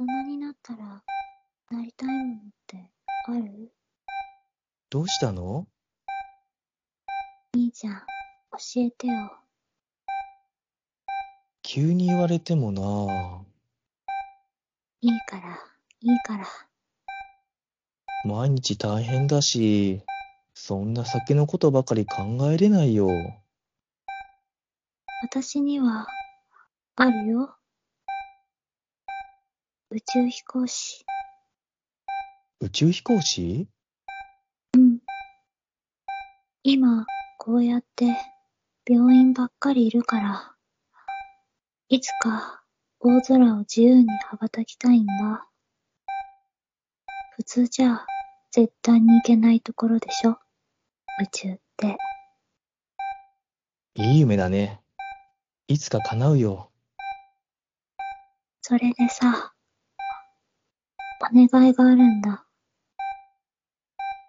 大人になったら、なりたいものってある？どうしたの？兄ちゃん、教えてよ。急に言われてもなぁ。いいから、いいから。毎日大変だし、そんな先のことばかり考えれないよ。私には、あるよ。宇宙飛行士。宇宙飛行士？うん。今、こうやって、病院ばっかりいるから、いつか、大空を自由に羽ばたきたいんだ。普通じゃ、絶対に行けないところでしょ宇宙って。いい夢だね。いつか叶うよ。それでさ、お願いがあるんだ。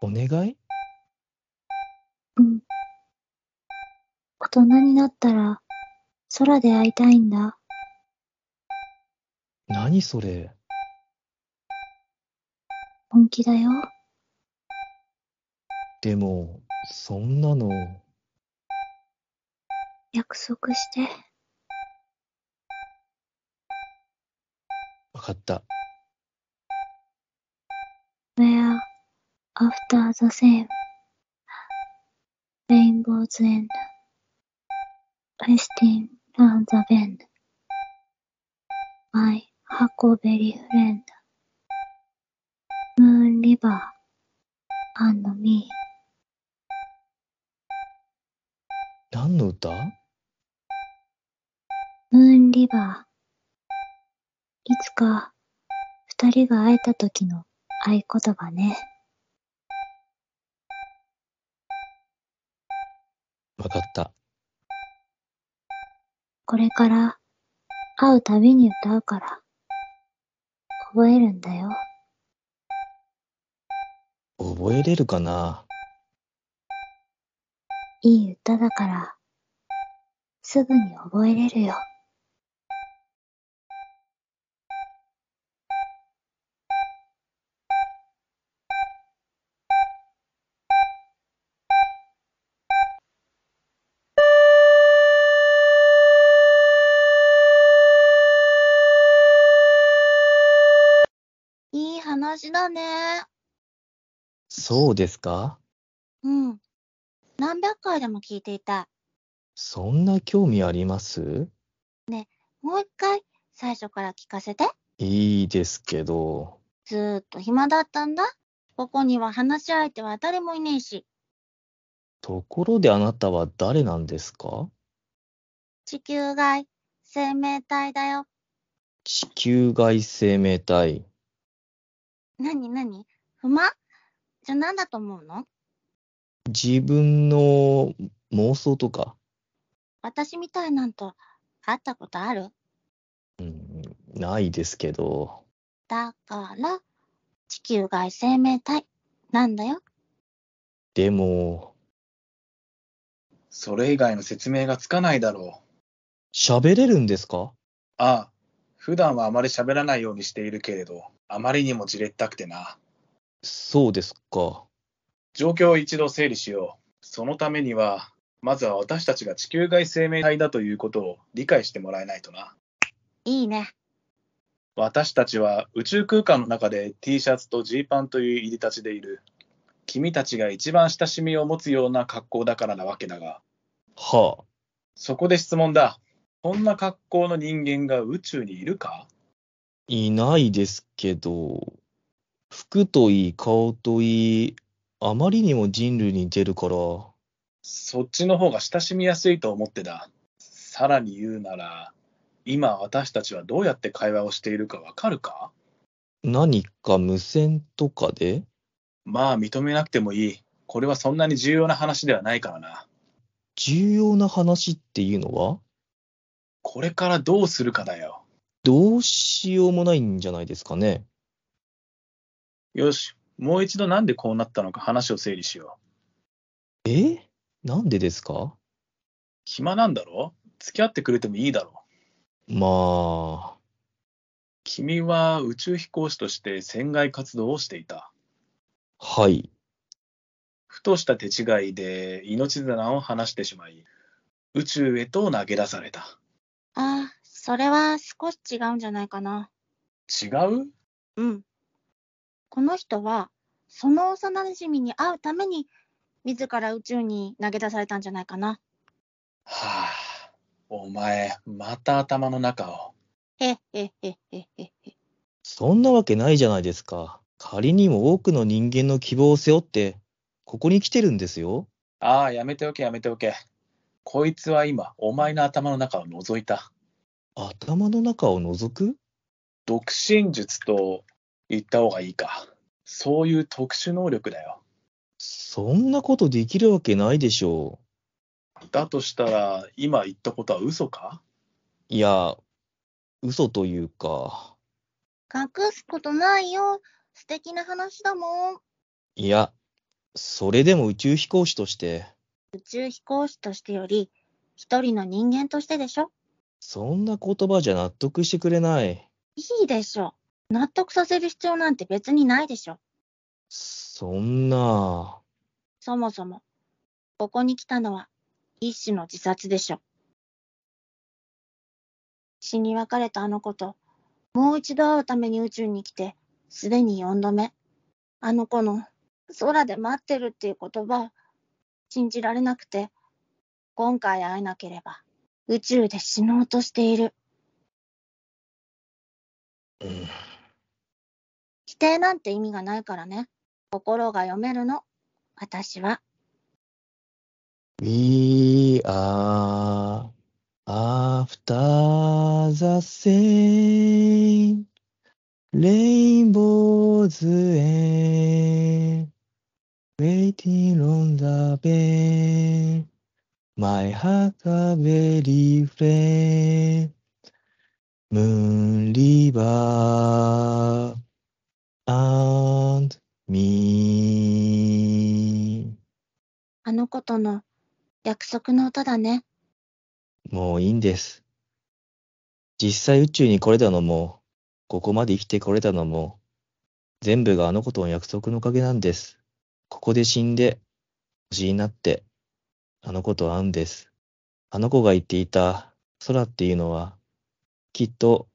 お願い？うん。大人になったら、空で会いたいんだ。何それ？本気だよ。でも、そんなの、約束して。わかった。Where, after the same, rainbow's end, resting round the bend, my huckleberry friend, moon river, and me. 何の歌ムーンリバー。いつか、二人が会えた時の合言葉ね。わかった。これから、会うたびに歌うから、覚えるんだよ。覚えれるかな？いい歌だから、すぐに覚えれるよ。いい話だね。そうですか？うん。何百回でも聞いていた。そんな興味あります？もう一回、最初から聞かせて。いいですけど、ずーっと暇だったんだ。ここには話し相手は誰もいねえし。ところであなたは誰なんですか？地球外生命体だよ。地球外生命体。なになに？不満？じゃあ何だと思うの？自分の妄想とか、私みたいなんと会ったことある？うん、ないですけど、だから、地球外生命体？なんだよ？でも、それ以外の説明がつかないだろう。喋れるんですか？ああ、普段はあまり喋らないようにしているけれど、あまりにもじれったくてな。そうですか。状況を一度整理しよう。そのためには、まずは私たちが地球外生命体だということを理解してもらえないとな。いいね。私たちは宇宙空間の中で T シャツとジーパンという入り立ちでいる。君たちが一番親しみを持つような格好だからなわけだが、はあ、そこで質問だ。こんな格好の人間が宇宙にいるか？いないですけど、服といい、顔といい、あまりにも人類に出るから、そっちの方が親しみやすいと思ってだ。さらに言うなら、今私たちはどうやって会話をしているかわかるか？何か無線とかで？まあ認めなくてもいい。これはそんなに重要な話ではないからな。重要な話っていうのは？これからどうするかだよ。どうしようもないんじゃないですかね。よし、もう一度なんでこうなったのか話を整理しよう。え？なんでですか？暇なんだろ？付き合ってくれてもいいだろ？まあ、君は宇宙飛行士として船外活動をしていた。はい。ふとした手違いで命綱を離してしまい、宇宙へと投げ出された。ああ、それは少し違うんじゃないかな。違う？うん。この人は、その幼馴染に会うために、自ら宇宙に投げ出されたんじゃないかな。はあ、お前、また頭の中を。へっへっへっへっへっへ。そんなわけないじゃないですか。仮にも多くの人間の希望を背負って、ここに来てるんですよ。ああ、やめておけ、やめておけ。こいつは今、お前の頭の中を覗いた。頭の中を覗く？独身術と言った方がいいか。そういう特殊能力だよ。そんなことできるわけないでしょだとしたら、今言ったことは嘘か？う。いや、嘘というか、隠すことないよ。素敵な話だもん。いや、それでも宇宙飛行士として、宇宙飛行士としてより、一人の人間としてでしょ？そんな言葉じゃ納得してくれない。いいでしょ。納得させる必要なんて別にないでしょ。そんな、そもそも、ここに来たのは一種の自殺でしょ。死に別れたあの子と、もう一度会うために宇宙に来て、すでに四度目。あの子の空で待ってるっていう言葉、信じられなくて、今回会えなければ宇宙で死のうとしている。うん、否定なんて意味がないからね。心が読めるの。私は。We are after the same rainbow's end, waiting on the bend. My heart a very friend, moon river and me. あの子との約束の歌だね。もういいんです。実際宇宙に来れたのも、ここまで生きてこれたのも、全部があの子との約束のおかげなんです。ここで死んで、星になって、あの子と会うんです。あの子が言っていた空っていうのは、きっと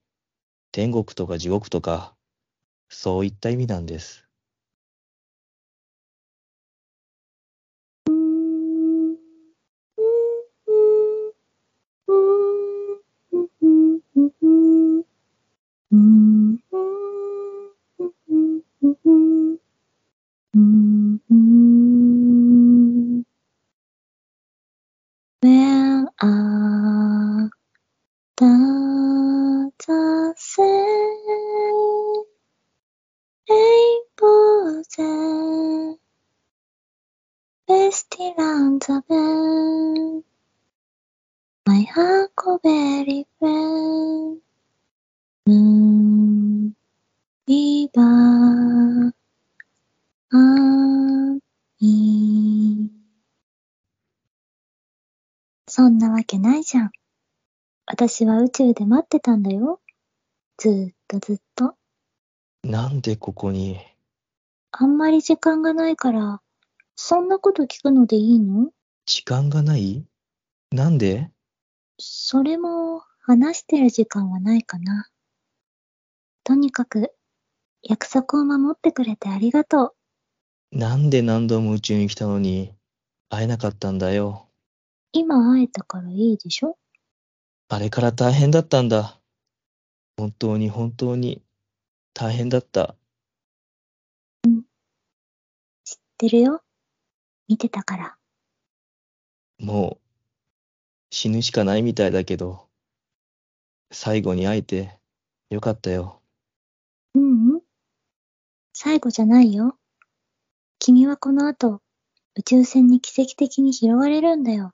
天国とか地獄とか、そういった意味なんです。Bend, my huckleberry friend, moon river and me. そんなわけないじゃん。私は宇宙で待ってたんだよ。ずーっとずっと。なんでここに、あんまり時間がないから、そんなこと聞くのでいいの？時間がない？なんで？それも話してる時間はないかな。とにかく、約束を守ってくれてありがとう。なんで何度も宇宙に来たのに、会えなかったんだよ。今会えたからいいでしょ？あれから大変だったんだ。本当に本当に大変だった。知ってるよ。見てたから。もう死ぬしかないみたいだけど、最後に会えてよかったよ。ううん。最後じゃないよ。君はこの後、宇宙船に奇跡的に拾われるんだよ。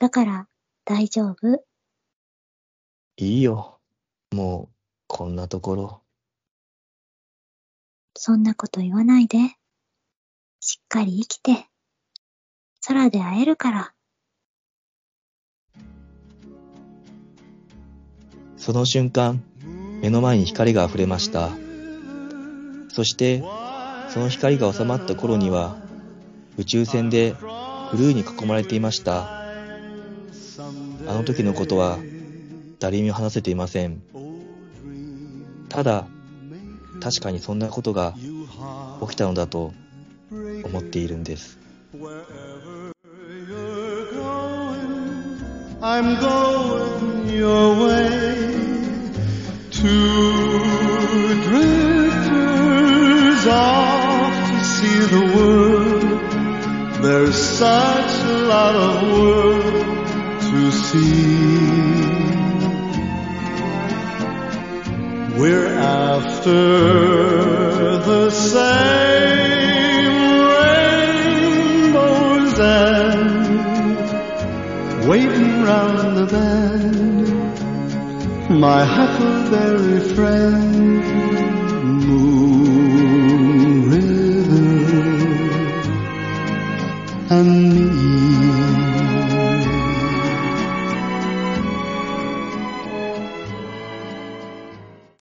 だから、大丈夫。いいよ。もうこんなところ。そんなこと言わないで。しっかり生きて。空で会えるから。その瞬間、目の前に光が溢れました。そして、その光が収まった頃には、宇宙船でクルーに囲まれていました。あの時のことは誰にも話せていません。ただ、確かにそんなことが起きたのだと思っているんです。I'm going your way. Two drifters off to see the world. There's such a lot of world to see. We're after waiting round the bend, my huckleberry friend, Moon River, and me.